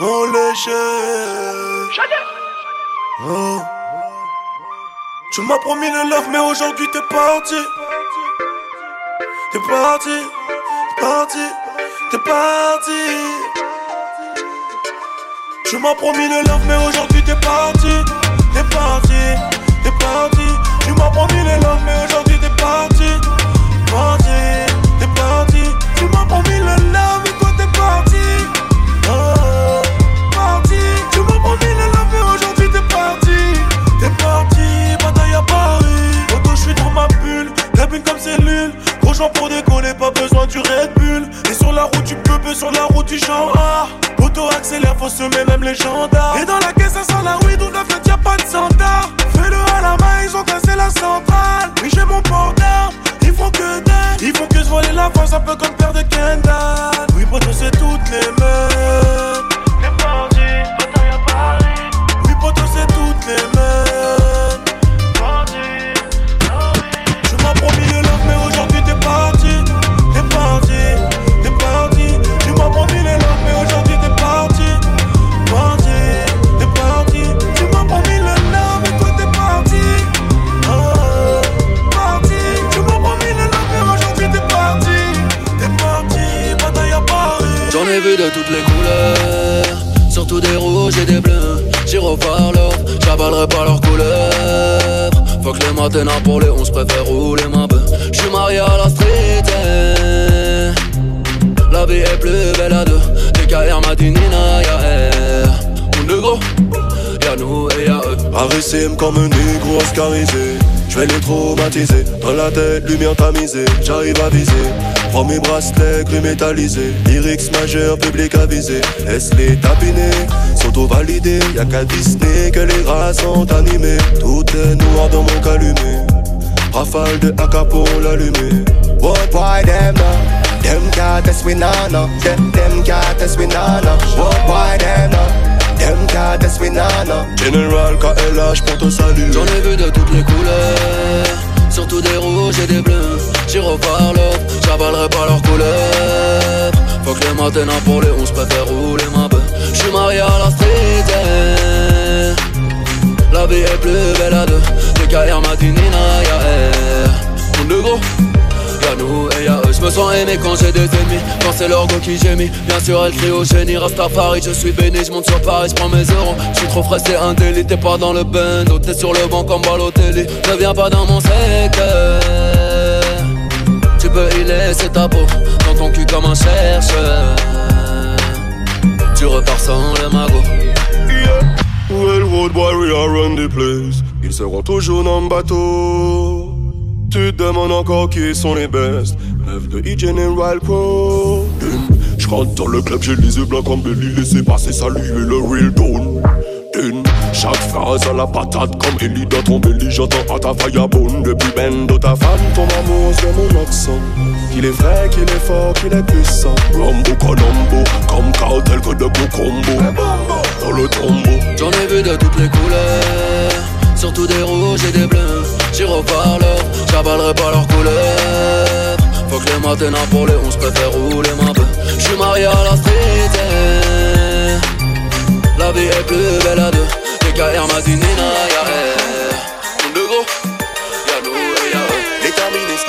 On léché. Oh. Tu m'as promis le love, mais aujourd'hui t'es parti. T'es parti, t'es parti, t'es parti. Tu m'as promis le love, mais aujourd'hui t'es parti. T'es parti, t'es parti. Tu m'as promis le love, mais aujourd'hui t'es parti. Parti, t'es parti. Tu m'as promis le love, pour décoller, pas besoin du Red Bull. Et sur la route, tu peux, peu sur la route, du genre A. Auto accélère, faut semer même les gendarmes. Et dans la caisse, ça sent la weed, ou la fête, y'a pas de santa. Fais-le à la main, ils ont cassé la centrale. Oui, j'ai mon port ils font que dalle. Ils font que se voler la force, un peu comme père de Kendall. Oui, poto, c'est toutes les mêmes. T'es parti, bataille à Paris. Oui, poto, c'est toutes les mêmes. De toutes les couleurs, surtout des rouges et des bleus. Gyrophare l'or, j'avalerai pas leurs couleurs. Faut que les matins pour les 11 préfère rouler ma bœuf. J'suis marié à la street. eh. La vie est plus belle à deux. DKR m'a dit Nina, y'a R. On est gros, y'a nous et y'a eux. Arrêtez comme un négro oscarisé. Je vais les traumatiser. Dans la tête, lumière tamisée. J'arrive à viser. Prends mes bracelets gris métallisés. Lyrics majeur, public avisé. Laisse-les tapiner. S'auto-valider? Y'a qu'à Disney que les rats sont animés. Tout est noir dans mon calumet. Rafale de AK pour l'allumer. What boy them now? Them nah no. Them them test we no. What boy them now? Nah no. General KLH pour te saluer. J'en ai vu de toutes les couleurs, surtout des rouges et des bleus. Gyrophare l'or, j'avalerai pas leurs couleurs. Faut que les matins pour les 11 préfère rouler ma bœuf. J'suis marié à la street. eh. La vie est plus belle à deux. DKR m'a dit Nina, y'a R. On est gros. Nous et y'a eux, je me sens aimé quand j'ai des ennemis. Quand c'est go qui gémit Bien sûr elle crie au génie. Rastafari, je suis béni, je monte sur Paris, je prends mes euros. Je suis trop frais, c'est un délit T'es pas dans le bando, t'es sur le banc comme Balotelli. Ne viens pas dans mon secteur. Tu peux y laisser ta peau Dans ton cul comme un chercheur. Tu repars sans le magot. Well, road warrior run the place. Ils seront toujours dans le bateau. Tu te demandes encore qui sont les best. Lève de E-General Pro. Je rentre dans le club, j'ai les yeux blancs comme Belly. Laissez passer, saluer le real tone. Chaque phrase à la patate comme Ellie dans ton belly. J'entends à ta firebone depuis Bendo. Ta femme tombe amoureuse de mon accent. Qu'il est vrai, qu'il est fort, qu'il est puissant. Rambo Colombo, comme cartel que de combos. Dans le tombeau. J'en ai vu de toutes les couleurs, surtout des rouges et des bleus. Gyrophare l'or, j'avalerai pas leurs couleurs. Faut que les matins pour les 11 préfère rouler ma bœuf. J'suis marié à la street. eh. La vie est plus belle à deux. DKR m'a dit Nina, y'a est gros, y'a.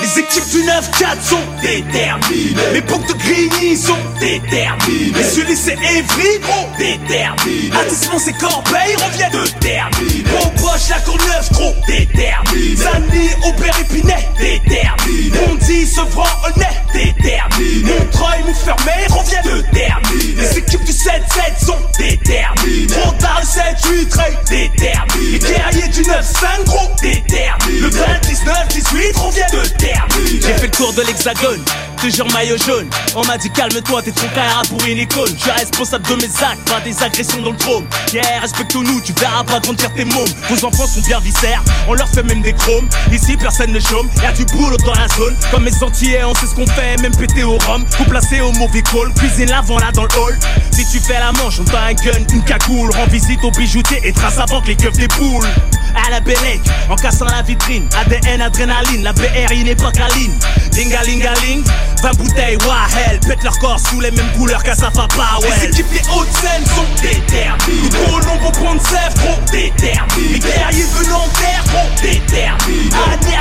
Les équipes du 9-4 sont déterminées. Les boucs de Grigny sont déterminés. Les Sully c'est Evry, gros, déterminés. Artissement c'est Corbeil, revient de terminer. Proche la Courneuve, trop déterminé. Zani, Aubert, Épinay, déterminé. Bondy, Sevran, Honnête, déterminé. Montreuil, Montfermeil, revient de terminer. Les équipes du 7-7 sont déterminées. Montar le 7-8, très déterminé. Les guerriers du 9-5, gros, déterminé. Le 19-18, revient de terminer. J'ai fait le tour de l'hexagone, toujours maillot jaune. On m'a dit calme-toi, t'es trop carré pour une icône. Je suis responsable de mes actes, pas des agressions dans le trône. Yeah, respecte-nous, tu verras pas grandir tes mômes. Vos enfants sont bien viscères, on leur fait même des chromes. Ici, personne ne chôme, y'a du boulot dans la zone. Comme mes Antillais, on sait ce qu'on fait, même pété au rhum. Vous placez au mauvais call, cuisine l'avant là dans le hall. Si tu fais la manche, on t'a un gun, une cagoule. Rends visite aux bijoutiers et trace avant que les keufs des poules. À la Bellec, en cassant la vitrine. ADN, adrénaline, la BR, il n'est pas câline. Dingalingaling, 20 bouteilles, hell pète leur corps sous les mêmes couleurs qu'à sa papa, ouais. Les équipes des hautes scènes sont déterminées. Trop long pour prendre sève, trop déterminés. Les guerriers venant terre, trop déterminés.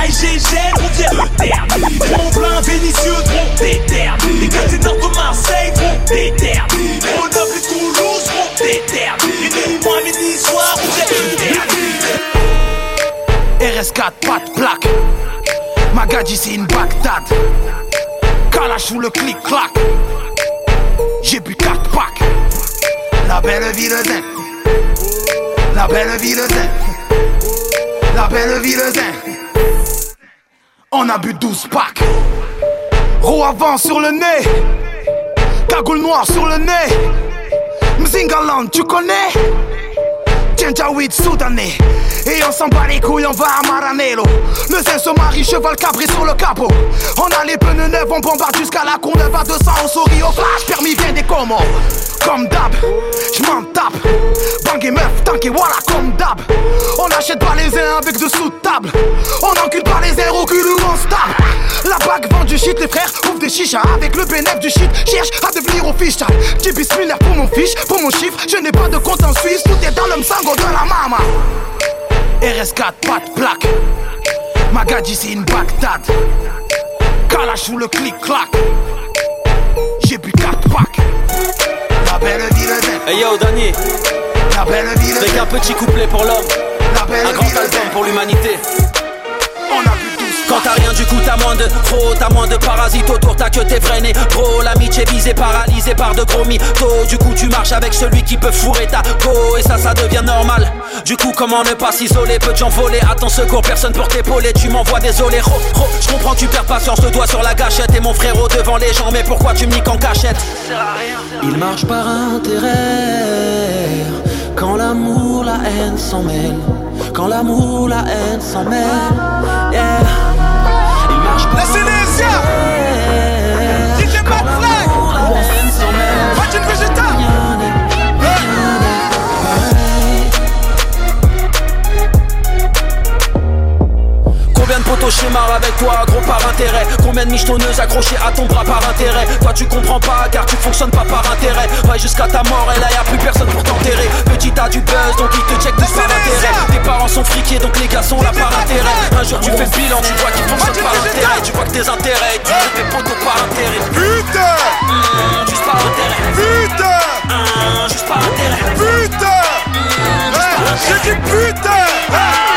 Et GG, on vient de terminer. Mon plein Vénitieux, trop déterminés. Les quartiers nord de Marseille, trop déterminés. Grenoble et Toulouse, trop déterminés. Et moi, midi, soir, on vient de terminer. RS4, pas de plaque. Magadji, c'est une Bagdad. Kalash le clic-clac. J'ai bu 4 packs. La belle ville zen. La belle ville zen. La belle ville zen. On a bu 12 packs. Roue avant sur le nez. Cagoule noire sur le nez. Mzingaland, tu connais? Janjaweed soudanais Et on s'en bat les couilles, on va à Maranello. Le zin se marie, cheval cabré sur le capot. On a les pneus neufs, on bombarde jusqu'à la cour neuve à 200 On sourit au flash, permis vient des comos Comme d'hab, j'm'en tape. Bang et meuf, tank et voilà comme d'hab. On achète pas les uns avec de sous table On encule pas les airs au cul où on se tape La bague vend du shit, les frères ouvrent des chichas. Avec le bénéfice du shit, cherche à devenir official. J'ai bismillah pour mon fiche, pour mon chiffre. Je n'ai pas de compte en Suisse, tout est dans le la mama. RS4, pas de plaque Magadji c'est une Bagdad. Kalash ou le clic-clac J'ai bu 4 packs. La belle ville Hey yo Danny, La belle ville un petit couplet pour l'homme, La belle un grand album pour l'humanité. On a bu 12 Quand t'as rien du coup t'as moins de trop T'as moins de parasites autour t'as que tes vrais Gros l'amitié visée paralysée par de gros mythos. Du coup tu marches avec celui qui peut fourrer ta go Et ça ça devient normal. Du coup comment ne pas s'isoler? Peu de gens voler à ton secours personne pour t'épauler Tu m'envoies désolé. Ro, ro Je comprends tu perds patience. Le doigt sur la gâchette Et mon frérot devant les gens. Mais pourquoi tu me niques en cachette? Il marche par intérêt. Quand l'amour la haine s'en mêle. Quand l'amour la haine s'en mêle. Yeah il marche Potos schémas avec toi, gros par intérêt. Combien de michetonneuses accrochées à ton bras par intérêt? Toi tu comprends pas car tu fonctionnes pas par intérêt. Ouais jusqu'à ta mort et là y a plus personne pour t'enterrer. Petit t'as du buzz donc ils te check tous par intérêt. Tes parents sont friqués donc les gars sont là par intérêt. Un jour tu fais le bilan, tu vois qu'ils fonctionnent par intérêt. Tu vois que tes intérêts, tu tes potos par intérêt. Putain Mmh, Juste par intérêt. Putain Mmh, Juste par intérêt. Putain J'ai dit putain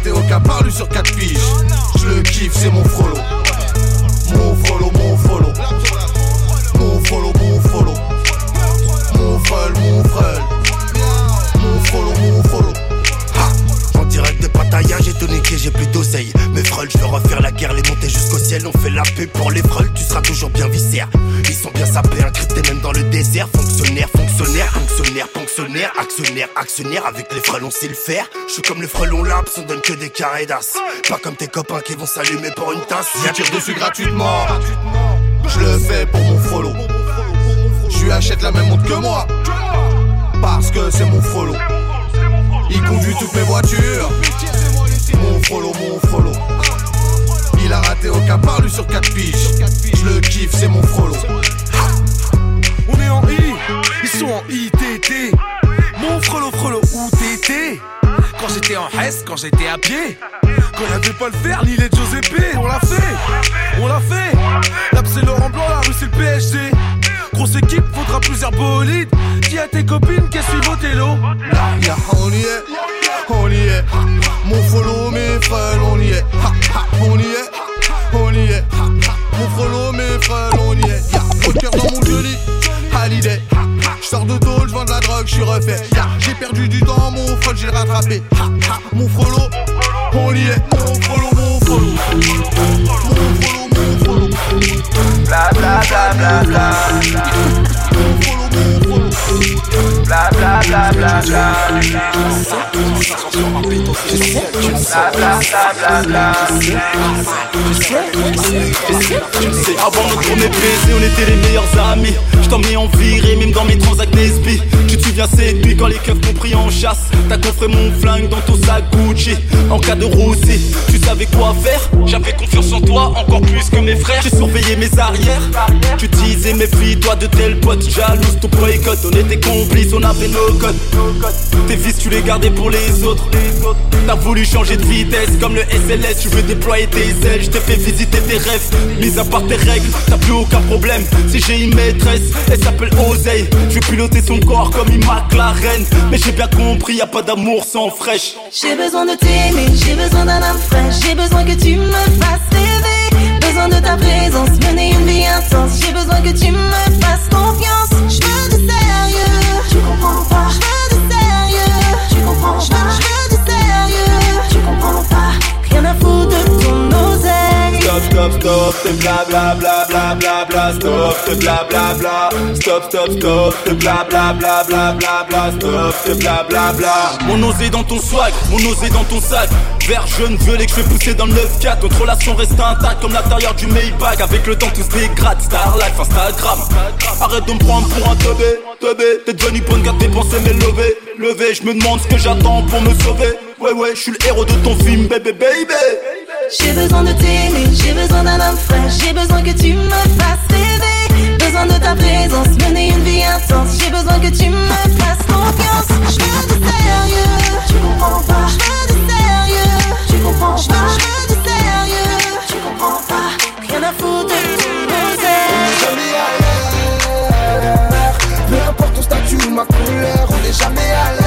maté au cas parle sur 4 piges. Je le kiffe, c'est mon frollo. Mon frollo, mon frollo. Mon frollo, mon frollo. Mon frel, mon frel. Mon frollo, mon frollo. En direct de Pattaya, j'ai tout niqué, j'ai plus d'oseille. Mes freules, je veux refaire la guerre, les monter jusqu'au ciel. On fait la paix pour les freules, tu seras toujours bien viscère. Ils sont bien sapés, incrustés même dans le désert. Fonctionnaire, fonctionnaire, fonctionnaire, fonctionnaire actionnaire, actionnaire. Avec les frelons, c'est le faire. Je suis comme le frelon laps, on donne que des carrés d'as. Pas comme tes copains qui vont s'allumer pour une tasse. Je tire dessus gratuitement. Je le fais pour mon frelon. Je lui achète la même montre que moi. Parce que c'est mon frelon. Il conduit toutes mes voitures. Mon frollo, mon frollo. Il a raté aucun parlu sur 4 piges. Je le kiffe, c'est mon frollo. On est en I, ils sont en ITT. Mon frollo, frollo, où t'étais? Quand j'étais en Hesse, quand j'étais à pied. Quand y'avait pas le fer, ni les Giuseppe. On l'a fait, on l'a fait. Là, c'est Laurent Blanc, la rue, c'est le PSG. Grosse équipe, faudra plusieurs bolides. Dis à tes copines? Qu'elles suivent télo. Ya, on y est, on y est. Mon follow, mes frères, on y est. On y est, on y est. Mon follow, mes frères, on y est. Ya, au cœur dans mon joli Hallyday. J'sors la drogue, j'suis refait. Ya, j'ai perdu du temps, mon frôle, j'ai rattrapé. Ha, ha, mon frollo, on y est. Mon frollo, mon frollo. Mon frollo, mon frollo. Bla bla bla bla bla. Frollo. Bla bla bla bla bla. Avant notre premier baiser, on était les meilleurs amis. Je en virée, même dans mes transacts. Tu te souviens, c'est depuis quand les keufs m'ont pris en chasse. T'as coffré mon flingue dans ton sac Gucci. En cas de tu savais quoi faire? J'avais confiance en toi, encore plus que mes frères. J'ai surveillé mes arrières. Tu disais, méfie-toi de tels potes. Jalouse ton boycott, on était complices, on nos codes. Tes vices, tu les gardais pour les autres. T'as voulu changer de vitesse comme le SLS. Tu veux déployer tes ailes, je t'ai fait visiter tes rêves. Mis à part tes règles, t'as plus aucun problème. Si j'ai une maîtresse, elle s'appelle Oseille. Je vais piloter son corps comme une McLaren. Mais j'ai bien compris, y a pas d'amour sans fraîche. J'ai besoin de t'aimer, j'ai besoin d'un homme fraîche, j'ai besoin que tu me fasses rêver. Besoin de ta présence, mener une vie intense. J'ai besoin que tu me fasses confiance. Je veux de sérieux, comprends Stop, stop, te bla bla bla bla bla bla Stop, te bla bla bla Stop, stop, stop, te bla bla bla bla bla bla Stop, te bla bla bla Mon osé dans ton swag, mon osé dans ton sac Vert jaune violet que je fais pousser dans le 9-4 Notre relation reste intacte comme l'intérieur du Maybach Avec le temps tout se dégrade, Starlife, Instagram Arrête de me prendre pour un teubé, teubé T'es devenu bonne car tes pensées m'est levé, levé Je me demande ce que j'attends pour me sauver Ouais ouais, je suis le héros de ton film, baby baby J'ai besoin de t'aimer, j'ai besoin d'un homme fraîche, j'ai besoin que tu me fasses rêver. Besoin de ta présence, mener une vie intense. J'ai besoin que tu me fasses confiance. Je veux de sérieux, tu comprends pas. Je veux de sérieux, tu comprends pas. Je veux de sérieux, tu comprends pas. Rien à foutre de à l'heure. Peu importe ton statut ou ma couleur, on n'est jamais à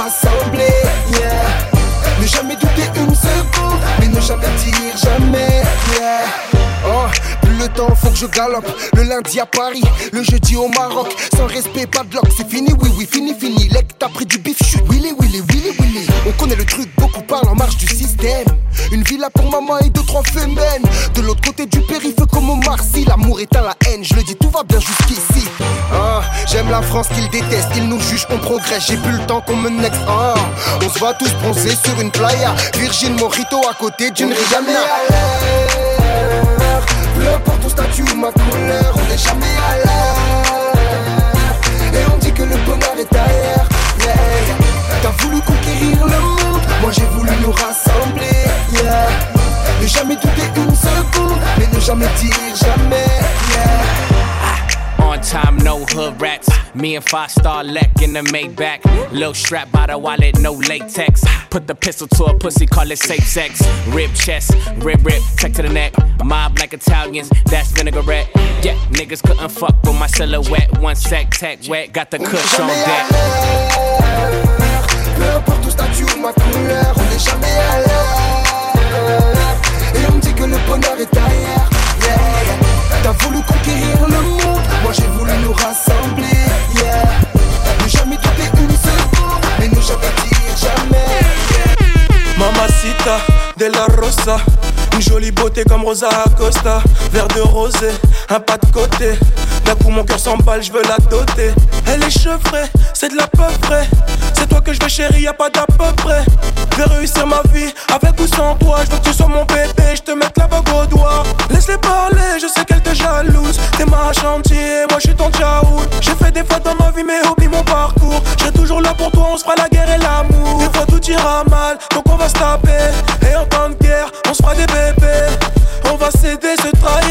rassembler. Yeah. Ne jamais douter une seconde, mais ne jamais dire jamais. Yeah. Oh, plus le temps, faut que je galope. Le lundi à Paris, le jeudi au Maroc. Sans respect, pas de lock, c'est fini, oui, oui, fini, fini. Lec, t'as pris du bif, chute, Willy, Willy, Willy, Willy. On connaît le truc, beaucoup parlent en marche du système. Une villa pour maman et deux, trois femelles. De l'autre côté du périph' comme au Marcy, l'amour éteint la haine. Je le dis, tout va bien jusqu'ici. J'aime la France qu'ils détestent, ils nous jugent, on progresse. J'ai plus le temps qu'on me next. Ah, on se voit tous bronzer sur une playa. Virgin Morito à côté d'une Rihanna. Peu importe ton statut ou ma couleur, on n'est jamais à l'heure. Et on dit que le bonheur est ailleurs. Yeah. T'as voulu conquérir le monde, moi j'ai voulu nous rassembler. Yeah. Ne jamais douter une seconde, mais ne jamais dire jamais. Yeah. Time, no hood rats. Me and five star Leck in the Maybach. Low strap by the wallet, no latex. Put the pistol to a pussy, call it safe sex. Rib chest, rib rib, tech to the neck. Mob like Italians, that's vinaigrette. Yeah, niggas couldn't fuck with my silhouette. One sec, tech wet, got the kush on deck. Peu importe statut ou ma couleur, on n'est jamais à l'heure. Et on me dit que le bonheur est. Yeah. T'as voulu conquérir le monde, moi j'ai voulu nous rassembler. Yeah. Ne jamais douter une seconde, mais ne jamais dire jamais. Mamacita de la Rosa. Une jolie beauté comme Rosa Acosta. Verre de rosé, un pas de côté. D'un coup, mon cœur s'emballe, je veux la doter. Elle est chevrée, c'est de la peu près. C'est toi que je veux, chérie, y a pas d'à peu près. Je vais réussir ma vie avec ou sans toi. Je veux que tu sois mon bébé, je te mette la bague au doigt. Laisse-les parler, je sais qu'elle te jalouse. T'es ma chantier, moi je suis ton tchaoul. J'ai fait des fois dans ma vie, mais oublie mon parcours. Je toujours là pour toi, on se fera la guerre et l'amour. Des fois tout ira mal, donc on va se taper.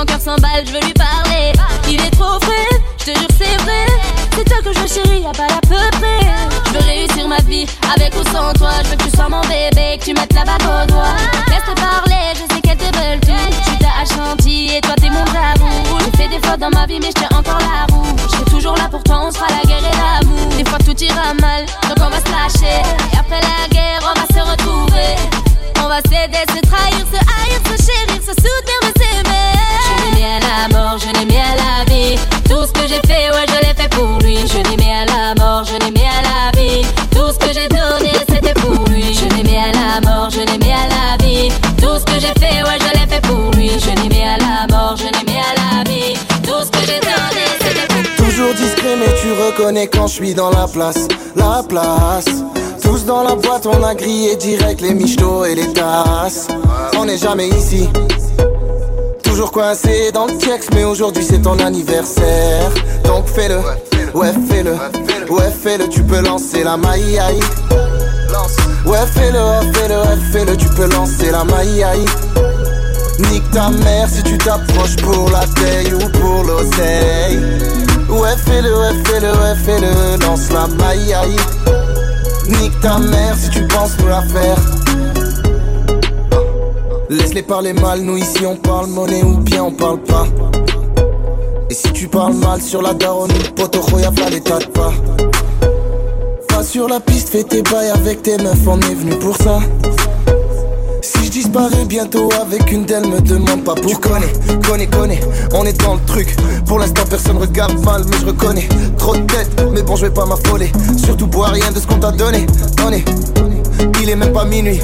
mon cœur s'emballe, je veux lui parler. Il est trop frais, je te jure, c'est vrai. C'est toi que je veux, chérie, y'a pas d'à peu près. Je veux réussir ma vie, avec ou sans toi. Je veux que tu sois mon bébé, que tu mettes la bague au doigt. Laisse-te parler, je sais qu'elle te veulent tout. Je suis ta Ashanti et toi, t'es mon tabou. J'ai fait des fautes dans ma vie, mais je encore la roue. Je serai toujours là pour toi, on se fera la guerre et l'amour. Des fois, tout ira mal, donc on va se lâcher. Et après la guerre, on va se retrouver. On va s'aider, se trahir, se haïr, quand je suis dans la place La place. Tous dans la boîte on a grillé direct les michetots et les tasses. On n'est jamais ici. Toujours coincé dans le texte mais aujourd'hui c'est ton anniversaire. Donc fais-le, ouais fais-le. Ouais fais-le, tu peux lancer la maille aïe. Ouais fais-le, ouais fais-le, ouais fais-le, tu peux lancer la maille aïe. Nique ta mère si tu t'approches pour la paye ou pour l'oseille. Ouais, fais-le, ouais, fais-le, ouais, fais-le, lance la maille. Nique ta mère si tu penses nous la faire. Laisse-les parler mal, nous ici on parle monnaie ou bien on parle pas. Et si tu parles mal sur la daronne, poto y'a pas les tas de pas. Va sur la piste, fais tes bails avec tes meufs, on est venu pour ça. Je disparais bientôt avec une d'elles, me demande pas pourquoi. Tu connais, connais, connais, on est dans le truc. Pour l'instant, personne regarde mal, mais je reconnais. Trop de tête, mais bon, je vais pas m'affoler. Surtout bois rien de ce qu'on t'a donné. Donné, il est même pas minuit.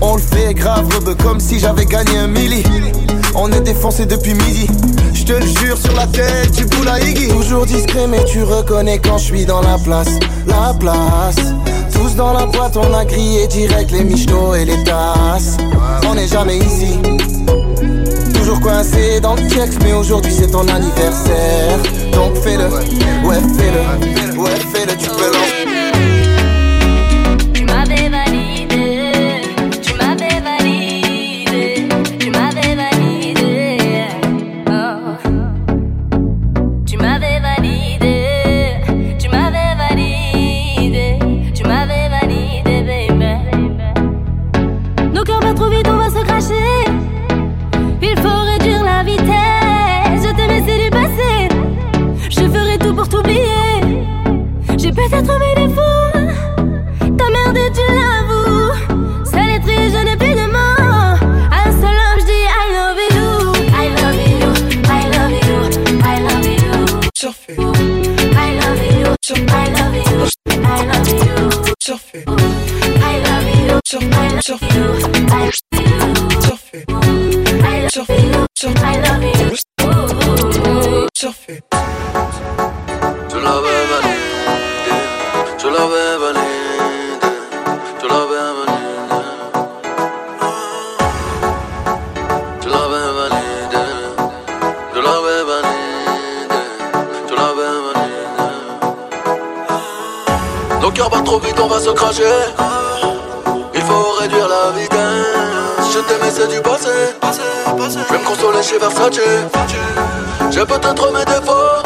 On le fait grave, rebeu, comme si j'avais gagné un milli. On est défoncé depuis midi. Je te le jure sur la tête, tu boules à Iggy. Toujours discret, mais tu reconnais quand je suis dans la place. La place. Tous dans la boîte, on a grillé direct les michetots et les tasses. On n'est jamais ici. Toujours coincé dans le texte, mais aujourd'hui c'est ton anniversaire. Donc fais-le, ouais fais-le, ouais fais-le, tu peux sur vous. Chez Versace. J'ai peut-être mes défauts.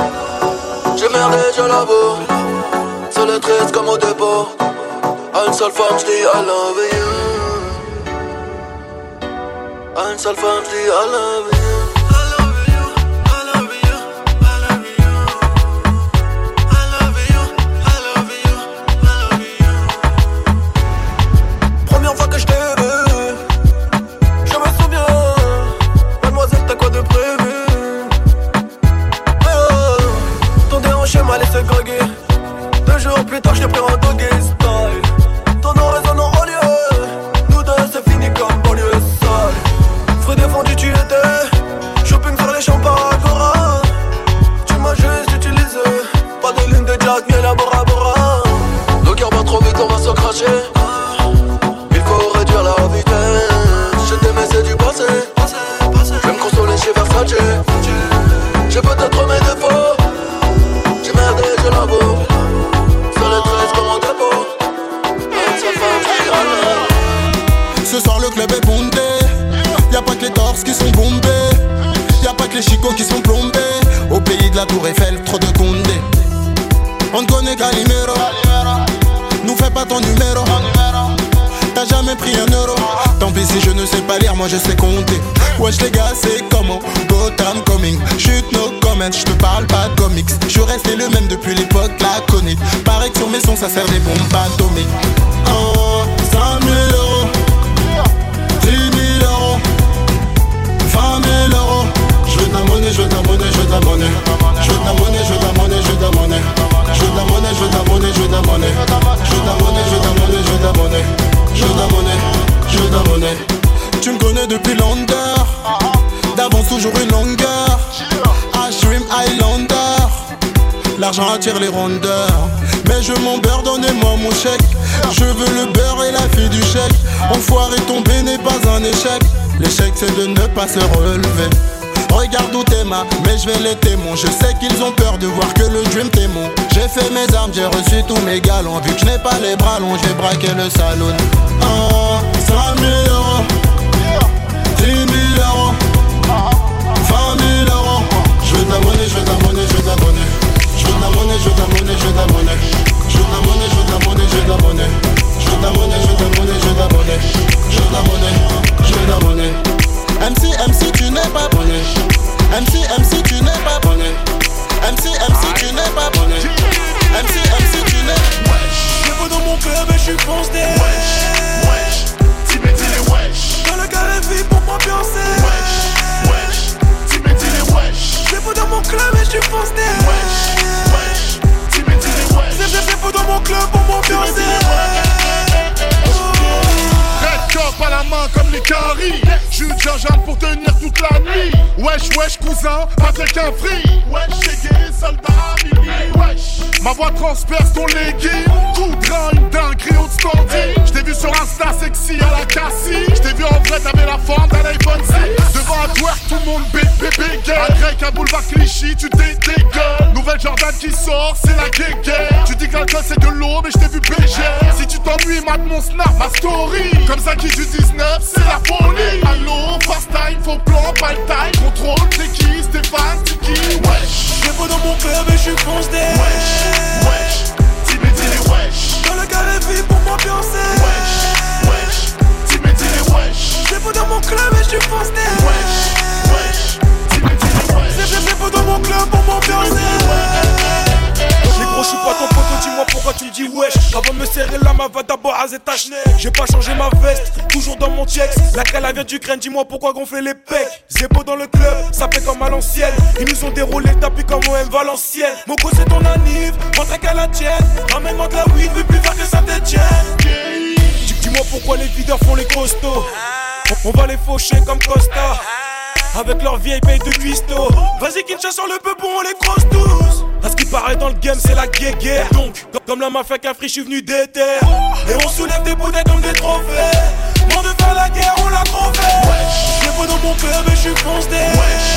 J'ai merdé, je l'avoue. Seul et triste comme au dépôt. À une seule femme, j'dis I love you. À une seule femme, je dis I love you. Sais pas lire, moi je sais compter Wesh les gars c'est comment Gotham coming Chute no comment, je te parle pas de comics Je resté le même depuis l'époque laconique Pareil que sur mes sons ça sert des bombes atomiques Oh, 5 000 euros 10 000 euros 20 000 euros Je veux ta monnaie, je veux ta monnaie, je veux ta monnaie Je veux ta monnaie, je veux ta monnaie, je veux ta monnaie Je veux ta monnaie, je veux ta monnaie, je veux ta monnaie Je veux ta monnaie, je veux ta monnaie, je veux ta monnaie Je veux ta monnaie, je veux ta monnaie Tu me connais depuis l'ondeur D'avance toujours une longueur. Ashrim Highlander. L'argent attire les rondeurs. Mais je m'en beurre, donnez-moi mon chèque. Je veux le beurre et la fille du chèque. Enfoiré tomber n'est pas un échec. L'échec c'est de ne pas se relever. Regarde où t'es ma, mais je vais les témoins. Je sais qu'ils ont peur de voir que le dream témoin J'ai fait mes armes, j'ai reçu tous mes galons. Vu que je n'ai pas les bras longs, j'ai braqué le salon. Oh, 5 000 euros 10 000 euros 20 000 euros Je veux ta monnaie, je veux ta monnaie, je veux ta monnaie Je veux ta monnaie, je veux ta monnaie, je veux ta monnaie Je veux ta monnaie, je veux ta monnaie, je veux ta monnaie Je veux ta monnaie, je veux ta monnaie, je veux ta monnaie Je veux monnaie, je veux monnaie MC, MC, tu n'es pas bonnet MC, MC, tu n'es pas bonnet MC, MC, tu n'es pas bonnet MC, MC, tu n'es Je vais dans mon club et je suis foncé vie pour m'ambiancer. Wesh, wesh, Tim et les wesh. Je vais dans mon club et je suis foncé Wesh, wesh, Tim et les wesh. C'est c'est dans mon club pour m'ambiancer. Red à la main comme les caries J'suis une gingembre pour tenir toute la nuit. Wesh wesh cousin, pas qu'un free. Wesh j'ai gay, soldat, mili Wesh Ma voix transperce ton legging Coup de rein, Boulevard Clichy, tu t'es dégueules Nouvelle Jordan qui sort, c'est la guéguerre. Tu dis que l'alcool c'est de l'eau, mais j't'ai vu bégère. Si tu t'ennuies, mate mon snap, ma story. Comme ça qui du 19, c'est la folie. Allô, fast time, faux plan, pas le time Contrôle, c'est qui, Stéphane, c'est qui Wesh. Je vais dans mon club et je suis foncé. Wesh, wesh, Tim et les wesh. Dans le carré vie pour m'ambiancer. Wesh, wesh, Tim et les wesh. Je vais dans mon club et je suis foncé. Wesh, c'est dans mon club pour m'ambiancer les gros, je suis pas ton pote, dis-moi pourquoi tu me dis wesh. Avant de me serrer la main, va d'abord ta chenille. J'ai pas changé ma veste, toujours dans mon checks. La cale vient d'Ukraine, dis-moi pourquoi gonfler les pecs. Zébo dans le club, ça fait comme à l'ancienne. Ils nous ont déroulé le tapis comme OM Valenciennes. Mon co, c'est ton anniv, rentre qu'à la tienne. Ramène-moi de la weed, veux plus faire que ça t'étienne. Dis-moi pourquoi les videurs font les costauds. On va les faucher comme Costa. Avec leur vieille paye de cuistot. Vas-y Kinshasa sur le peupon on les crosse tous. À ce qui paraît dans le game c'est la guéguerre. Donc comme- la mafia qu'un free je suis venu d'éter Et on soulève des bouteilles comme des trophées. Mort de faire la guerre on l'a trop fait Je vais dans mon club et je suis foncé. Wesh,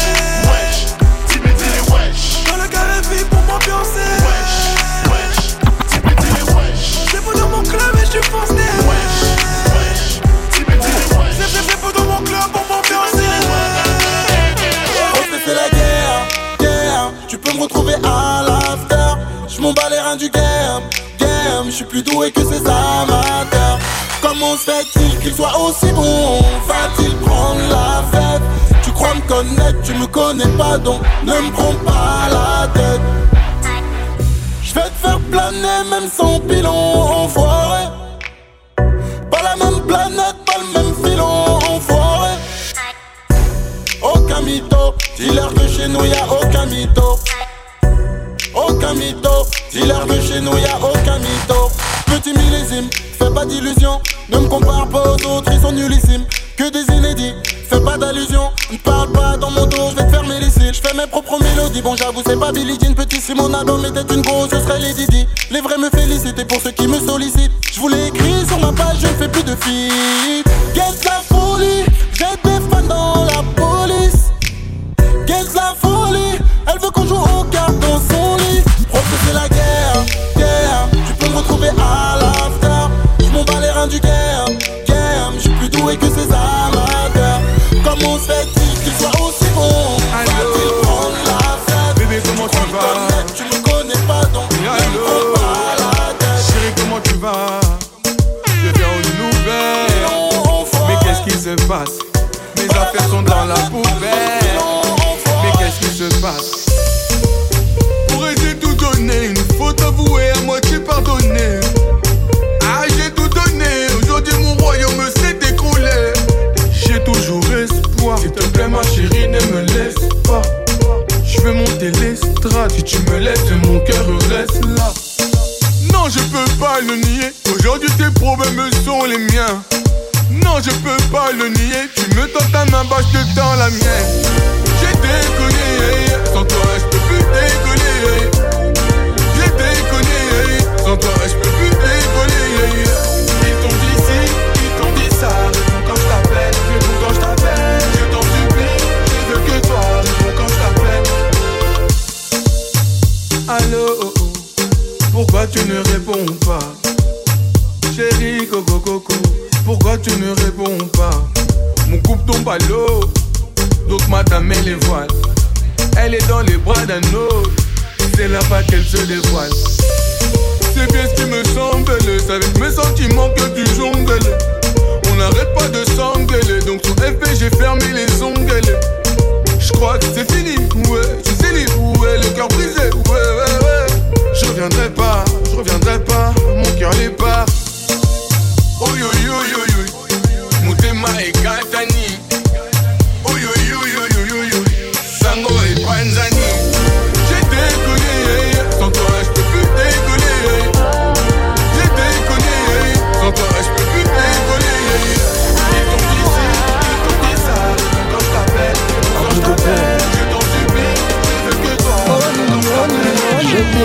wesh, Tim et les wesh. Dans le carré vie pour m'ambiancer. Wesh, wesh, Tim et les wesh. Je vais dans mon club et je suis foncé. Wesh, retrouver à l'after Je m'en bats les reins du game, game Je suis plus doué que ces amateurs Comment se fait-il qu'il soit aussi bon? Va-t-il prendre la fête? Tu crois me connaître, tu me connais pas donc ne me prends pas la tête. Je vais te faire planer même sans pilon, enfoiré. Pas la même planète, pas le même filon, enfoiré. Aucun mytho, dis-leur que chez nous y a aucun mytho. Mytho, dis-leur que chez nous y a aucun mytho. Petit millésime, fais pas d'illusions, ne me compare pas aux autres, ils sont nullissimes. Que des inédits, fais pas d'allusion, ne parle pas dans mon dos, je vais te fermer les cils. Je fais mes propres mélodies, bon j'avoue c'est pas Billy Jean, petit mon album était une grosse, ce serait les Didi. Les vrais me félicitent pour ceux qui me sollicitent. Je voulais écrire sur ma page, je ne fais plus de feed. Get la folie, j'ai des fans dans la police. Get la folie, elle veut qu'on joue au cartes dans son c'est la guerre, guerre, tu peux me retrouver à l'after. Je m'en bats les reins du guerre, tu me laisses, mon cœur reste là. Non, je peux pas le nier. Aujourd'hui, tes problèmes sont les miens. Non, je peux pas le nier. Tu me tends ta main, bah, je la mienne. J'ai déconné. Tu ne réponds pas? Chérie, coco, coco, pourquoi tu ne réponds pas? Mon coupe tombe à l'eau, donc madame met les voiles. Elle est dans les bras d'un autre, c'est là-bas qu'elle se dévoile. C'est bien ce qui me semble, c'est avec mes sentiments que tu jongles. On n'arrête pas de s'engueuler, donc sur FP j'ai fermé les ongles. Je crois que c'est fini, ouais, je suis libre, ouais, le cœur brisé, ouais, ouais, ouais. Je reviendrai pas, je reviendrai pas, mon cœur n'est pas. Oh yo yo yo yo, Mutema et Katani.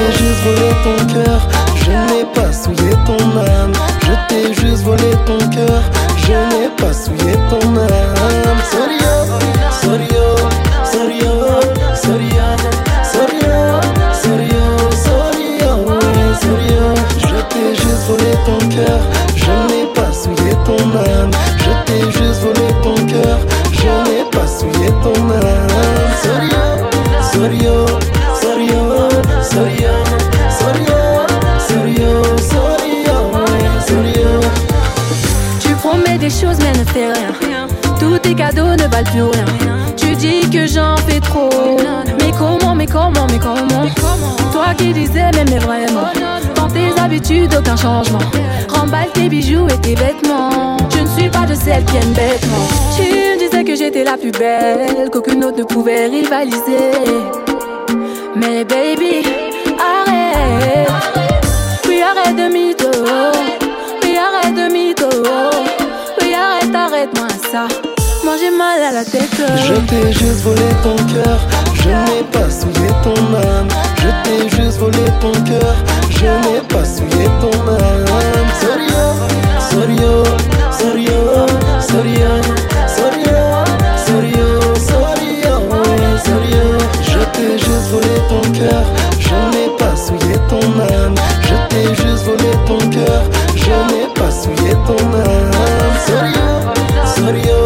T'ai juste volé ton cœur, je n'ai pas souillé ton âme. Je t'ai juste volé ton cœur, je n'ai pas souillé ton âme. Oh, sorry, oh, sorry, oh, ouais, sorry, oh. Je t'ai juste volé ton cœur, je n'ai pas souillé ton âme. Je t'ai juste volé ton cœur, je n'ai pas souillé ton âme. Sorry, oh, des choses mais ne fais rien. Tous tes cadeaux ne valent plus rien. Tu dis que j'en fais trop. Mais comment, mais comment, mais comment? Toi qui disais mais, mais vraiment. Dans tes habitudes, aucun changement. Remballe tes bijoux et tes vêtements. Je ne suis pas de celles qui aiment bêtement. Tu disais que j'étais la plus belle, qu'aucune autre ne pouvait rivaliser. Mais baby, arrête. Oui, arrête de mytho. Oui, arrête de mytho. Ça. Mal à la tête. Je t'ai juste volé ton cœur, je n'ai pas souillé ton âme. Je t'ai juste volé ton cœur, je n'ai pas souillé ton âme. Oh, ouais, sorry, oh. Je t'ai juste volé ton cœur, je n'ai pas souillé ton âme. Je t'ai juste volé ton cœur, je n'ai pas souillé ton âme. Oh,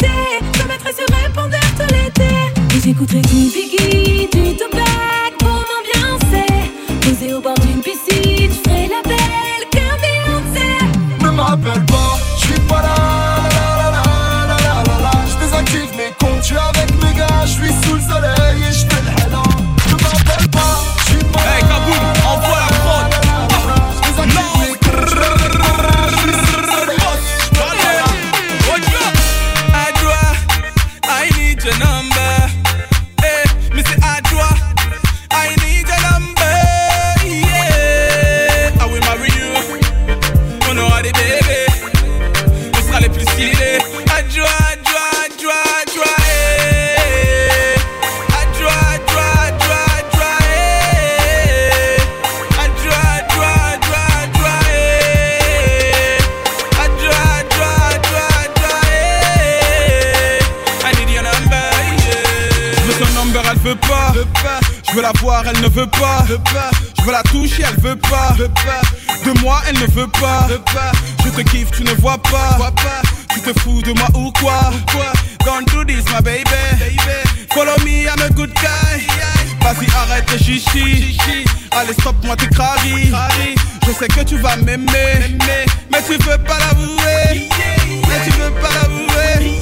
Je mettrai sur répondeur tout l'été. Et j'écouterai du Biggie, du Tupac pour m'ambiancer. Posé au bord d'une piscine, je ferai la belle comme Beyoncé. Ne m'appelle pas, veut pas. Je veux la toucher, elle veut pas. De moi, elle ne veut pas. Je te kiffe, tu ne vois pas. Tu te fous de moi ou quoi? Don't do this, my baby. Follow me, I'm a good guy. Vas-y, arrête tes chichi. Allez, stop, moi tes craris. Je sais que tu vas m'aimer. Mais tu veux pas l'avouer. Mais tu veux pas l'avouer.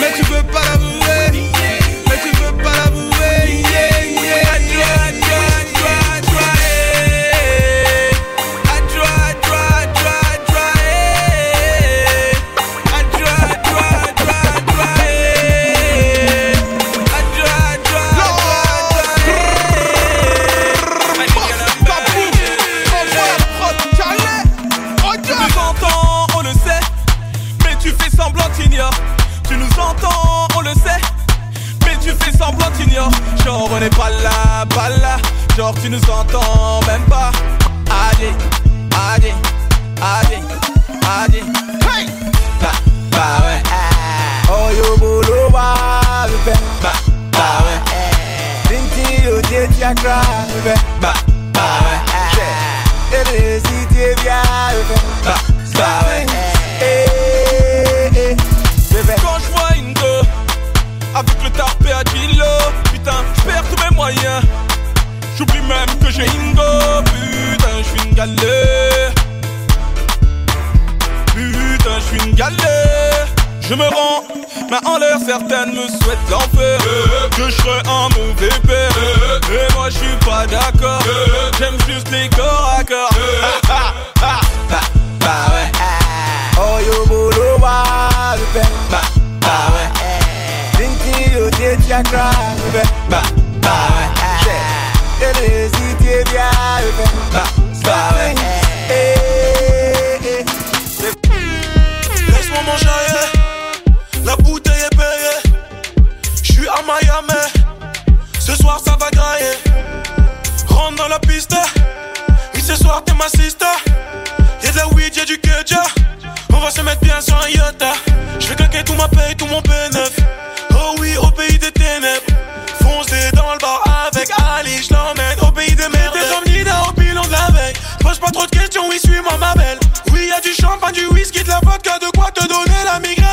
Mais tu veux pas l'avouer. Au pays des merdes. T'es comme Nida au bilan de la veille. Pose pas trop de questions, oui, suis-moi ma belle. Oui, y'a du champagne, du whisky, de la vodka, de quoi te donner la migraine.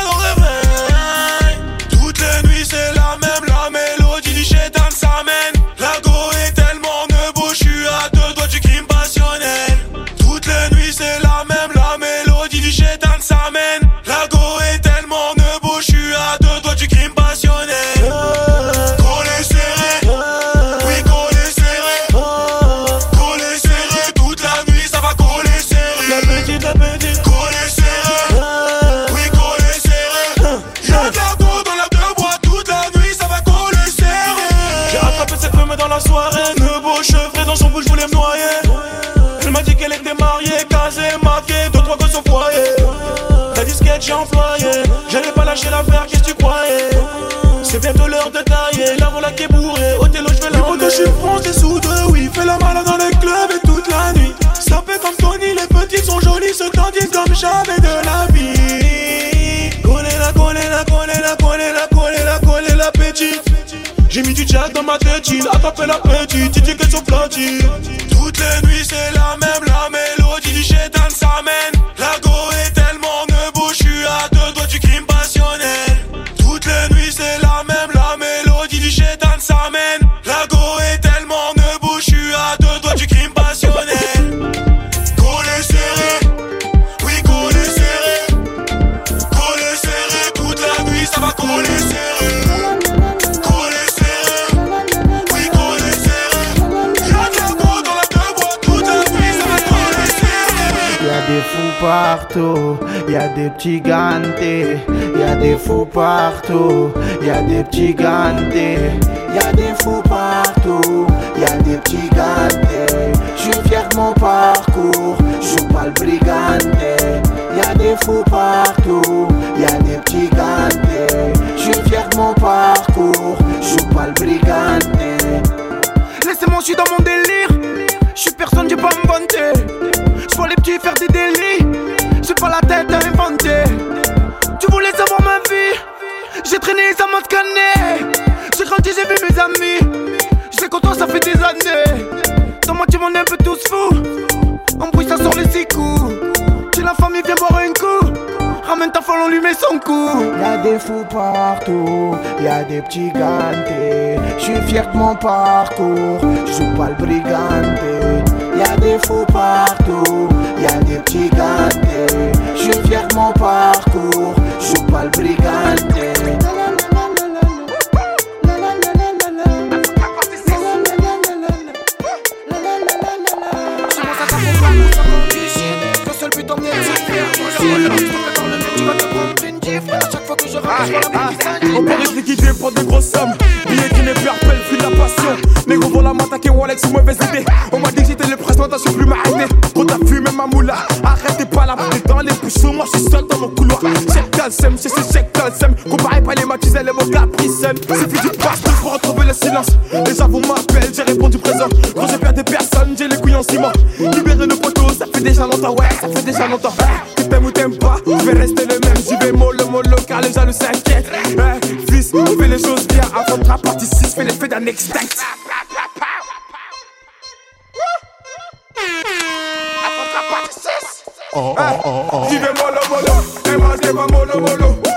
L'affaire, qu'est-ce que tu croyais. C'est bientôt l'heure de tailler, la voilà qui est bourrée, Othello je vais l'emmener je suis français sous deux, oui, fais la malade dans les clubs et toute la nuit. Ça fait comme Tony, les petites sont jolies, se tendissent comme jamais de la vie. Collez la, collez la, collez la, collez la, collez la, collez la petite j'ai mis du jack dans ma tête, attrapez la petite, tu dis qu'elles sont platines partout, y'a des petits gantés, y'a des fous partout, y'a des petits gantés, y'a des fous partout, y'a des petits gantés. J'suis fier de mon parcours, j'joue pas le briganté. Y'a des fous partout, y'a des petits gantés. J'suis fier de mon parcours, j'joue pas le briganté. Laissez-moi, je suis dans mon délire. Je suis personne, j'ai pas me vanter. Je vois les petits faire des délits. J'ai la tête à inventer. Tu voulais savoir ma vie. J'ai traîné, ça m'a scanné. J'ai grandi, j'ai vu mes amis. Sais toi ça fait des années. Dans moi, tu m'en es un peu tous fous. En bruit, ça sort les six coups. Si la famille vient boire un coup. Ramène ta folle, on lui met son coup. Y'a des fous partout, y'a des petits gantés. J'suis fier de mon parcours, j'joue pas le briganté. Y'a des fous partout, y'a des petits gantés. J'suis fier de mon parcours, pas le. Le le je je la même qui s'inquiète. On peut rester liquidé pour des grosses sommes. Billets qui ne perdent plus de la passion. Les gros volants m'attaquer Walex, c'est mauvaise idée. On m'a dit que j'étais le présentation plus m'arrêter. Trop t'as fumé ma moula. Arrêtez pas la t'es dans les bouchons. Moi je suis seul dans mon couloir. Check calcem, c'est ce check calcem. Comparé pas les matiselles et mon capricène. C'est plus du passe pour retrouver le silence. Les gens m'appellent, j'ai répondu présent. Quand j'ai perdu personne, j'ai les couilles en ciment. Libérer le poteau, ça fait déjà longtemps, ouais, ça fait déjà longtemps. Que t'aimes ou t'aimes pas, je vais rester le même. J'y vais mollo, mollo, car les jaloux s'inquiètent. Eh, fils, on fait les choses bien. Avant de la partie 6, fais l'effet d'un extinct. Oh, oh, oh, oh. J'y vais mollo, mollo. Et moi, je pas mollo,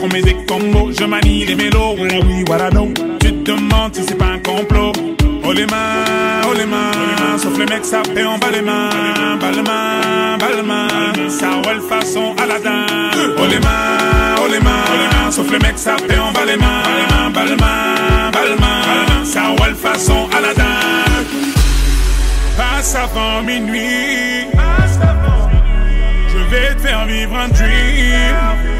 qu'on met des combos. Je manie les mélos, oui, oui, voilà, non. Tu te demandes si c'est pas un complot. Oh les mains, oh les mains, sauf les mecs ça fait en bas les mains, bas les mains, bas les ça roule façon Aladdin. Oh les mains, oh les mains, sauf les mecs ça fait en bas les mains, bas les mains, bas les mains, ça roule façon Aladdin. Passe avant minuit, je vais te faire vivre un dream.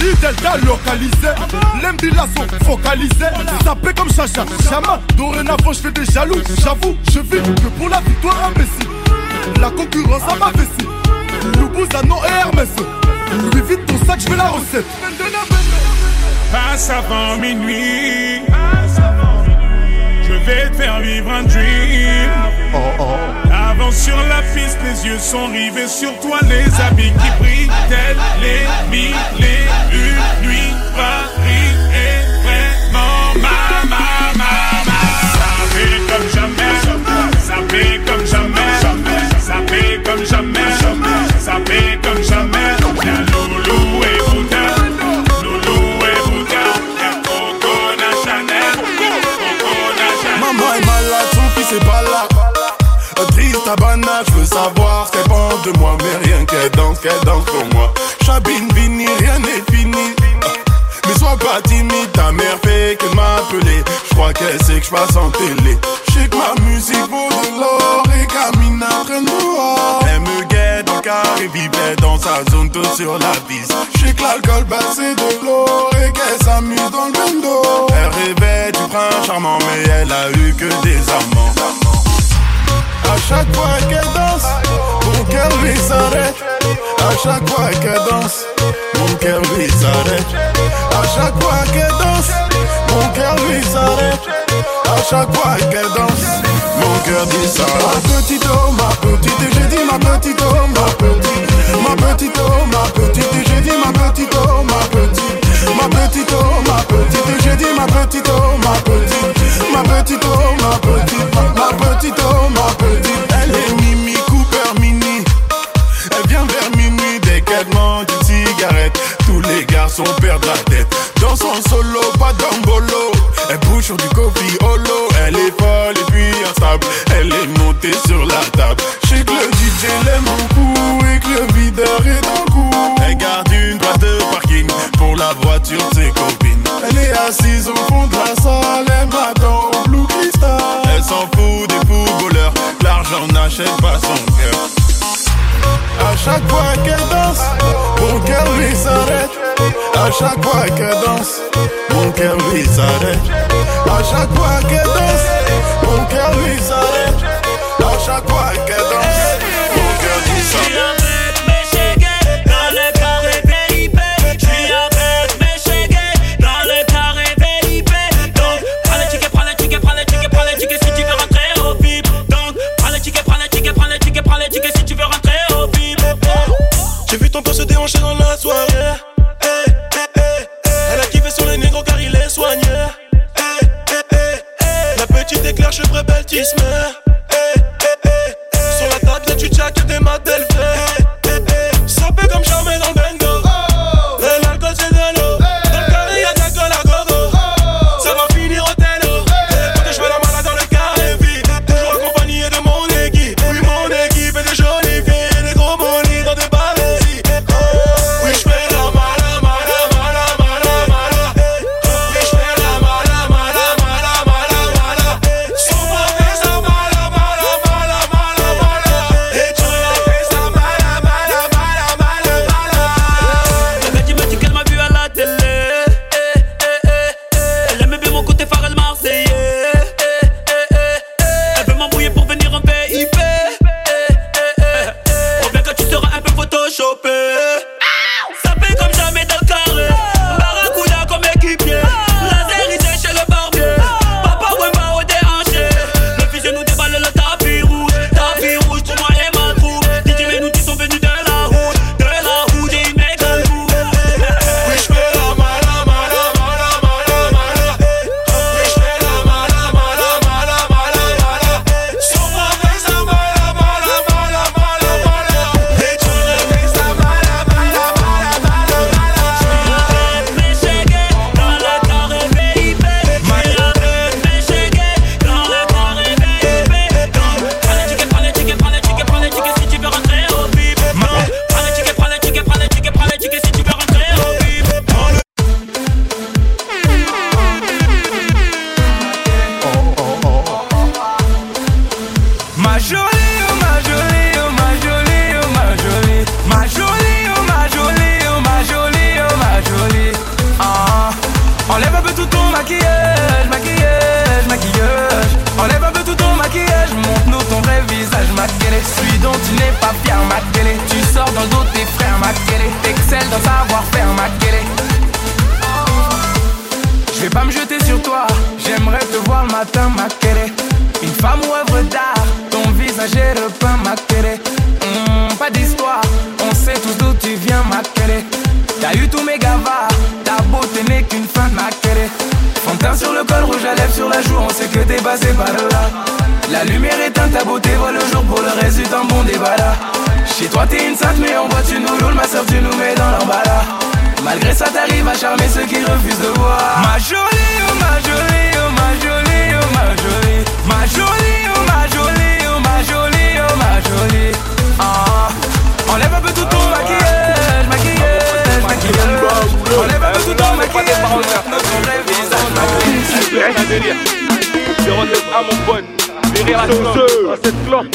Delta localisé. L'embila sont focalisés. Sapé comme Chacha, Chama. Dorénavant, je fais des jaloux. J'avoue, je vis que pour la victoire imbécile. La concurrence à ma vessie. Loubouzanon et Hermès. Lui vite ton sac, je la recette. Passe avant minuit. Vais te faire vivre un dream. Avance sur la piste, les yeux sont rivés sur toi, les habits qui brillent, tels les mille et une nuits. Moi, mais rien qu'elle danse, qu'elle danse pour moi. Chabine, Vini, rien n'est fini. Mais sois pas timide, ta mère fait que m'appeler. Je crois qu'elle sait que je passe en télé. Je sais que ma musique vaut de l'or et Camina traîne dehors. Elle me guette le carré, vivait dans sa zone, tout sur la piste. Je sais que l'alcool c'est de l'or et qu'elle s'amuse dans le bendo. Elle rêvait du prince charmant, mais elle a eu que des amants. À chaque fois qu'elle chaque fois qu'elle danse, mon cœur lui s'arrête. À chaque fois qu'elle danse, mon cœur lui s'arrête. À chaque fois qu'elle danse, mon cœur lui s'arrête. Ma petite oh, ma petite, j'ai dit ma petite oh, ma petite. Ma petite oh, ma petite, j'ai dit ma petite oh, ma petite. Ma petite oh, ma petite, j'ai dit ma petite oh, ma petite. Ma petite oh, ma petite, ma, petite oh, ma petite. Garçons perdent la tête. Dans son solo, pas d'ambolo. Elle bouge sur du coffee holo. Elle est folle et puis instable. Elle est montée sur la table. Je sais que le DJ l'aime beaucoup et que le videur est le coup. Elle garde une place de parking pour la voiture de ses copines. Elle est assise au fond de la salle. Elle m'attend au Blue Crystal. Elle s'en fout des footballeurs. L'argent n'achète pas son cœur. À chaque fois qu'elle danse, mon cœur lui s'arrête. À chaque fois qu'elle danse, mon cœur lui s'arrête. À chaque fois qu'elle danse, mon cœur lui s'arrête. À chaque fois qu'elle danse, mon cœur lui s'arrête. Dans le carré VIP, je suis avec mes chégués. Belle tisme. Eh, eh, eh. Sur la table, Je vais pas me jeter sur toi, j'aimerais te voir le matin, ma télé. Une femme ou œuvre d'art, ton visage est repeint, ma télé. Hmm, pas d'histoire, on sait tous d'où tu viens, ma télé. T'as eu tous mes gavards, ta beauté n'est qu'une fin, ma télé. Fond de teint sur le col, rouge à lèvres sur la joue, on sait que t'es passé par là. La lumière éteinte, ta beauté voit le jour pour le reste du temps, bon débat. Chez toi t'es une sainte, mais en bois tu nous loules, ma soeur tu nous mets dans l'emballage. Malgré ça t'arrives à charmer ceux qui refusent de voir. Ma jolie, oh ma jolie, oh ma jolie, oh ma jolie. Ma jolie, oh ma jolie, oh ma jolie, oh ma jolie. Ah, enlève un peu tout ton maquillage, maquillage, maquillage. Enlève un peu tout ton maquillage, notre vrai visage, maquillage C'est rendez à mon bonne, Virer à cette clope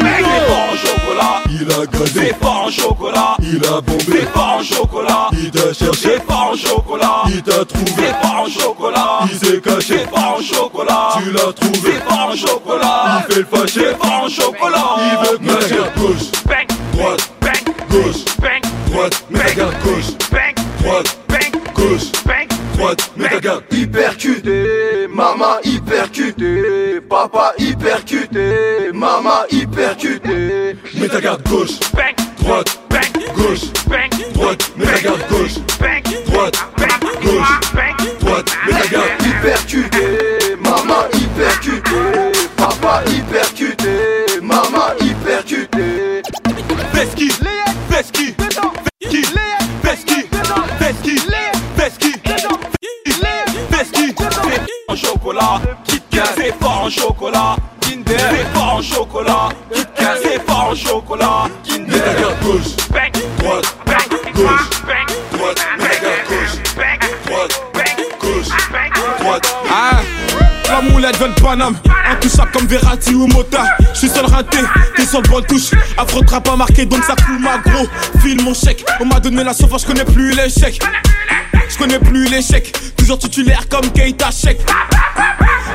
C'est pas en chocolat, il a gagné. c'est pas en chocolat, Il a bombé, c'est pas en chocolat, il t'a cherché, pas en chocolat, il t'a trouvé, c'est pas en chocolat, il s'est caché, pas en chocolat, tu l'as trouvé, c'est pas en chocolat, il fait le fâché, pas en chocolat, il veut que garde gauche, bang, droite, bang, gauche, bang, droite, mais garde gauche, ta garde Hypercuté, maman hypercuté, papa hypercuté, maman hypercuté. garde gauche, droite, bang, gauche, bang, droite, garde gauche, en chocolat, Kit Kat, c'est pas en chocolat, Kinder, c'est pas en chocolat, Kit Kat, c'est pas en chocolat, Kinder, gauche, bang, droite, bang, gauche, bang, droite, gauche, bang, droite, bang, gauche, bang, droite, Ah, la moulette vient de Paname, intouchable comme Verratti ou Mota. J'suis seul raté, t'es sur le bonne touche. Afro trap pas marqué donc ça coule ma gros. File mon chèque, on m'a donné la sauvage, j'connais plus l'échec. J'connais plus l'échec, toujours titulaire comme Keita Check.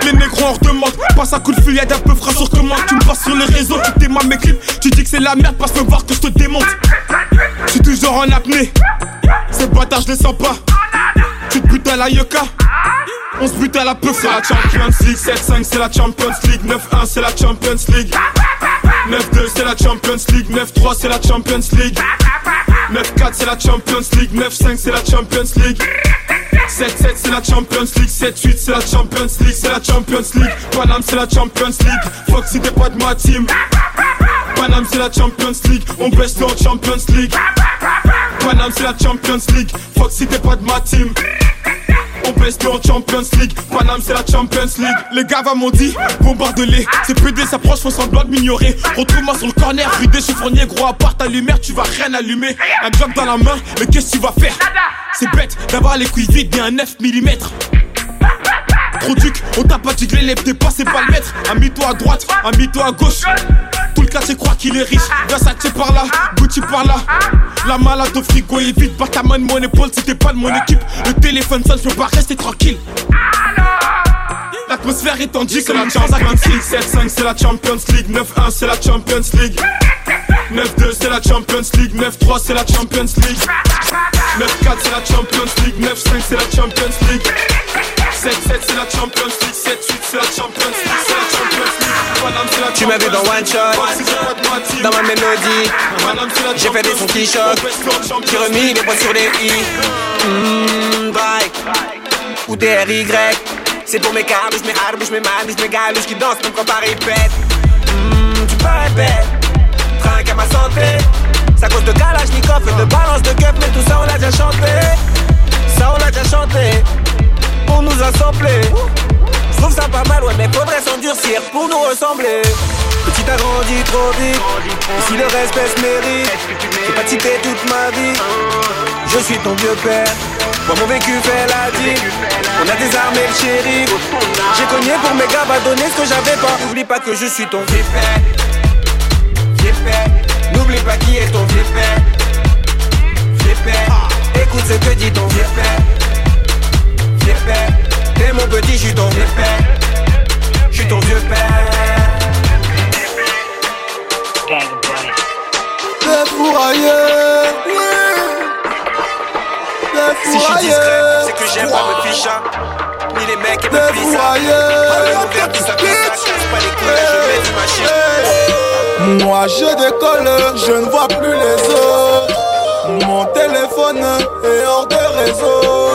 Les négros on redemande, passe un coup de y'a un peu frais sur commande. Tu me passes sur les réseaux, tu t'aimes mes clips. Tu dis que c'est la merde, passe me voir que je te démonte. J'suis toujours en apnée, ces bâtards je les sens pas. Tu te butes à la yoka. On se bute à la peu, c'est la Champions League 7-5 c'est la Champions League 9-1 c'est la Champions League 9-2 c'est la Champions League 9-3 c'est la Champions League 9-4 c'est la Champions League. 9-5 c'est la Champions League. 7-7 c'est la Champions League. 7-8 c'est la Champions League. C'est la Champions League. Paname c'est la Champions League. Si t'es pas de ma team. Paname c'est la Champions League. On baisse en Champions League. Paname c'est la Champions League. Si t'es pas de ma team on baisse en Champions League. Paname c'est la Champions League. Les gars m'ont dit bombarde-les. C'est PD s'approche font semblant de m'ignorer. Retrouve-moi sur le corner. Rue des chiffronniers Gros à part ta lumière tu vas rien allumer. Un job dans la main Mais qu'est-ce que tu vas faire? C'est bête d'avoir les couilles vides et un 9 mm Trop duc, on t'a pas les t'es pas c'est pas le maître. Ami-toi à droite, ami-toi à gauche. Tout le quartier croit qu'il est riche. Versace par là, Gucci par là. La malade au frigo est vide Pas ta main de mon épaule si t'es pas de mon équipe. Le téléphone sonne, je peux pas rester tranquille. L'atmosphère est tendue que la Champions League. 7-5 c'est la Champions League. 9-1 c'est la Champions League 9-2 c'est la Champions League 9-3 c'est la Champions League 9-4 c'est la Champions League 9-5 c'est la Champions League 7-7 c'est la Champions League 7-8 c'est la Champions League C'est la Champions League c'est la Tu m'as vu dans One Shot, dans ma mélodie. J'ai fait des sons qui choquent, j'ai remis les points sur les i. Mmh, Drake, ou DRY. C'est pour mes câbles, mes arbres, mes mains, mes galouches qui dansent même quand Paris pète. Mmh, tu parais bête, ça cause de Kalachnikov et de balance de keuf, mais tout ça on l'a déjà chanté. Ça on l'a déjà chanté. Pour nous assembler. Je trouve ça pas mal, ouais, mais faudrait s'endurcir pour nous ressembler. Petit t'as grandi trop vite, si le respect se mérite, j'ai pas cité toute ma vie. Je suis ton vieux père, moi mon vécu fait la vie. On a désarmé le shérif, j'ai cogné pour mes gars, va donner ce que j'avais pas. N'oublie pas que je suis ton vieux père pas qui est ton flipper Flipper Écoute ce que dit ton flipper Flipper T'es mon petit, je ton Je suis ton vieux père. T'es Si je c'est que j'aime pas me ficha hein. Ni les mecs et me fissa Pas le hein. pas je mets du machin. Moi je décolle, je ne vois plus les autres. Mon téléphone est hors de réseau.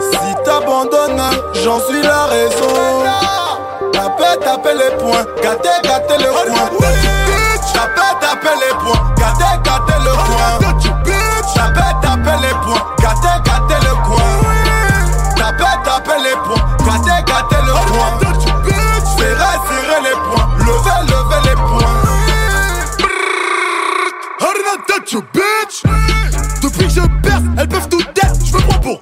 Si t'abandonnes, j'en suis la raison. Tapez, tapez les points, gâtez, gâtez le coin. Tapez, tapez les points, gâtez, gâtez le coin. Tapez, tapez les points. bitch, Depuis que je perce, elles peuvent tout être, je me prends pour?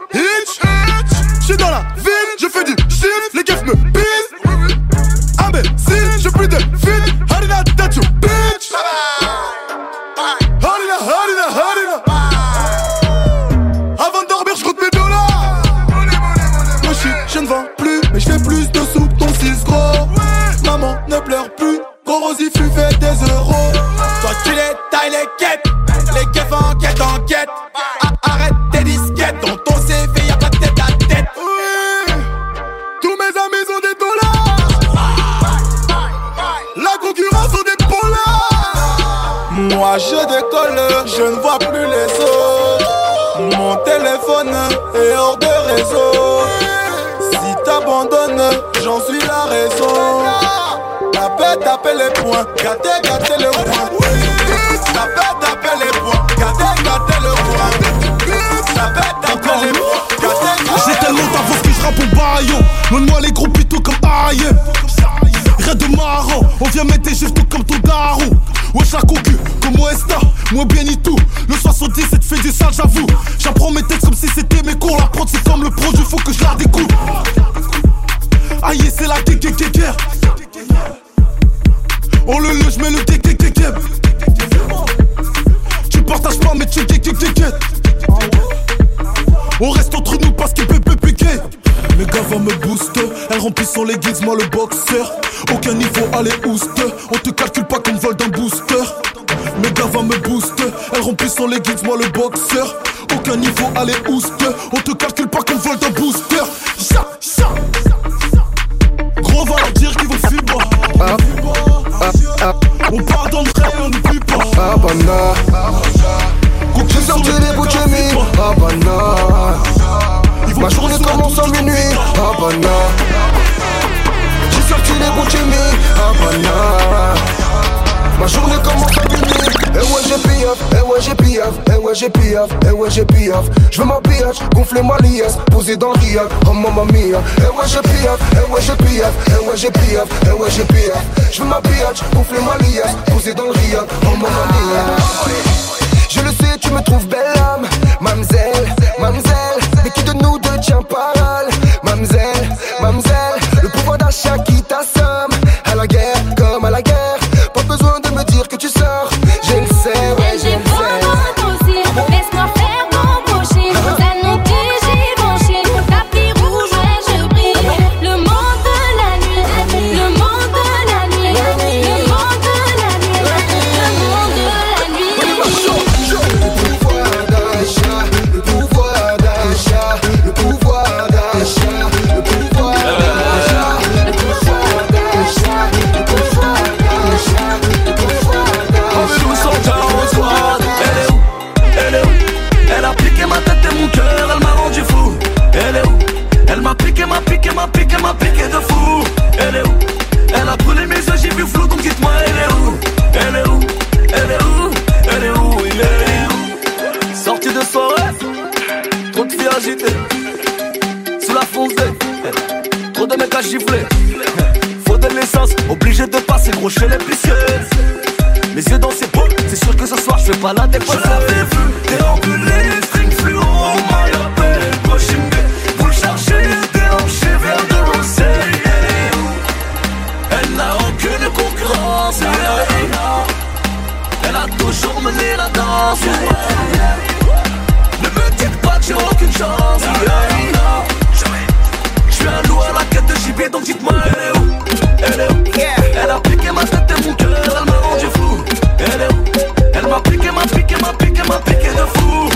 Fíjate que Havana J'ai sorti les Gucci Havana Ma journée commence à venir Eh ouais j'ai piaf, eh ouais j'ai piaf, eh ouais j'ai piaf, eh ouais j'ai piaf Je veux ma piaf, gonfler ma liasse, poser dans le riad, oh mamma mia. Eh ouais j'ai piaf, eh ouais j'ai piaf, eh ouais j'ai piaf, eh ouais j'ai piaf Je veux ma piaf, gonfler ma liasse, poser dans le riad, oh mamma mia. Je le sais, tu me trouves belle âme, mamzelle, mamzelle. Mais qui de nous deux tient parole mamzelle, mamzelle, le pouvoir d'achat qui t'assure toujours mener la danse. Ne me dites pas que j'ai aucune chance. Je suis un loup à la quête de gibier donc dites-moi elle est où? Elle est où? Elle a piqué ma tête et mon cœur, elle m'a rendu fou. Elle est où? Elle m'a piqué, m'a piqué, m'a piqué, m'a piqué de fou.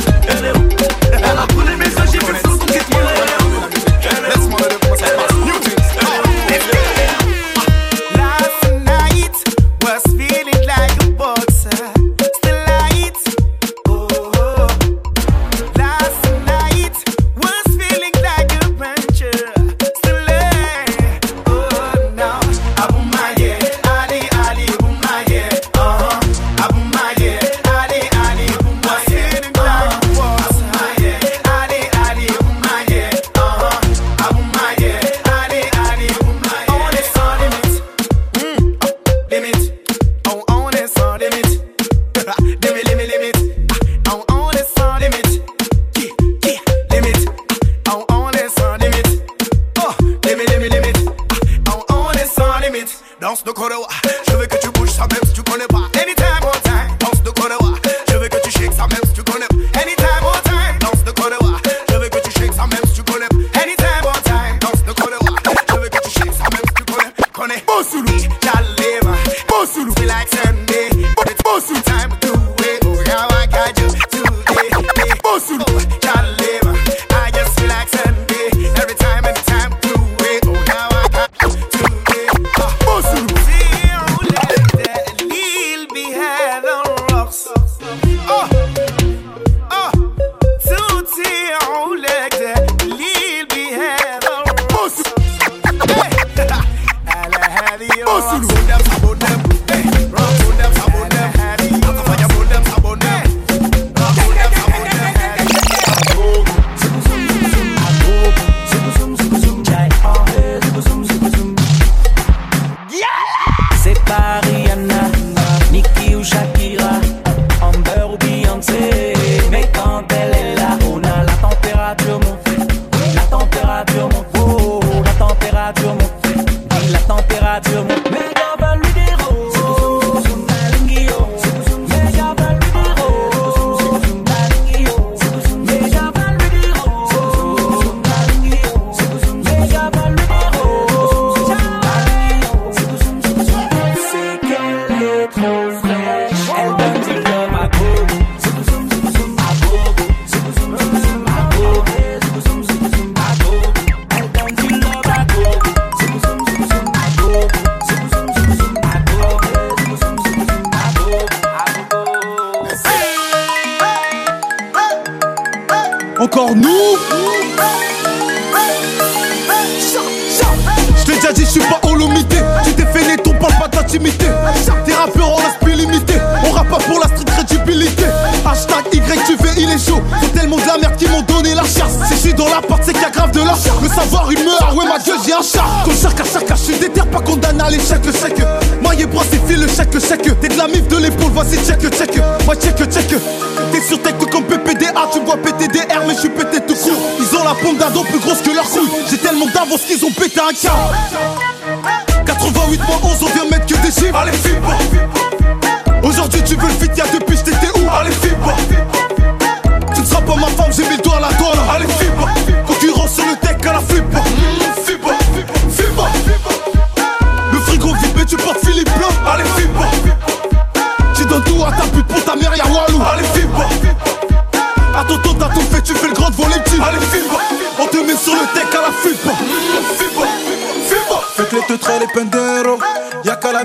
Go Sulu.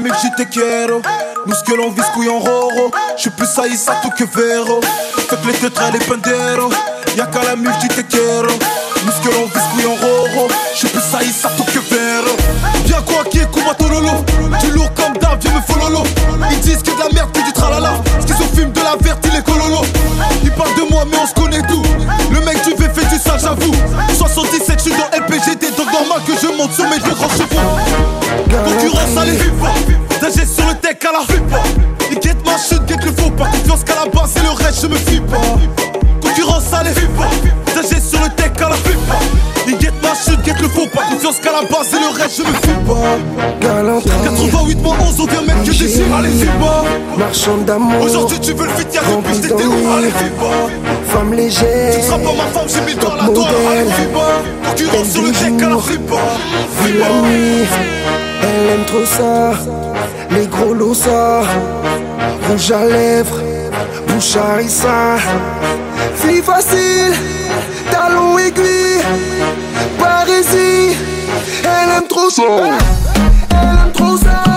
mais j'étais quiero. Nous que l'on vise couillon roro. J'suis plus saïssa tout que vero. Fait que les tétras les pandero. Y'a qu'à la mif j'étais quiero. Nous que l'on vise couillon roro. J'suis plus saïssa tout que vero. Viens quoi qui est Kumatorolo. Du lourd comme d'hab, viens me fololo. Ils disent que de la merde, que du tralala. Ce qu'ils filme de la verte, il est cololo. Ils parlent de moi, mais on se connaît tout. Le mec du VF fait du sale, j'avoue. 77, j'suis dans LPGD, donc normal que je monte sur mes deux grands toujours en salut D'agir sur le tech à la FIPA Il guette ma chute, guette le faux pas Confiance qu'à la base et le reste je me fie pas. Concurrence à la FIPA D'agir sur le tech à la FIPA Il guette ma chute, guette le faux pas Confiance qu'à la base et le reste je me fie pas. 88 moins 11 aucun mec que déchire Allez FIPA Marchand d'amour Aujourd'hui tu veux le fit, y'a plus t'étais où Allez FIPA Femme légère Tu seras pas ma femme, j'ai mis le doigt la doigt Allez FIPA Concurrence sur le tech à la FIPA FIPA elle aime trop ça, les gros lots ça Rouge à lèvres, bouche à rissa Fli facile, talon aiguille Parisie, elle aime trop ça. Elle aime trop ça.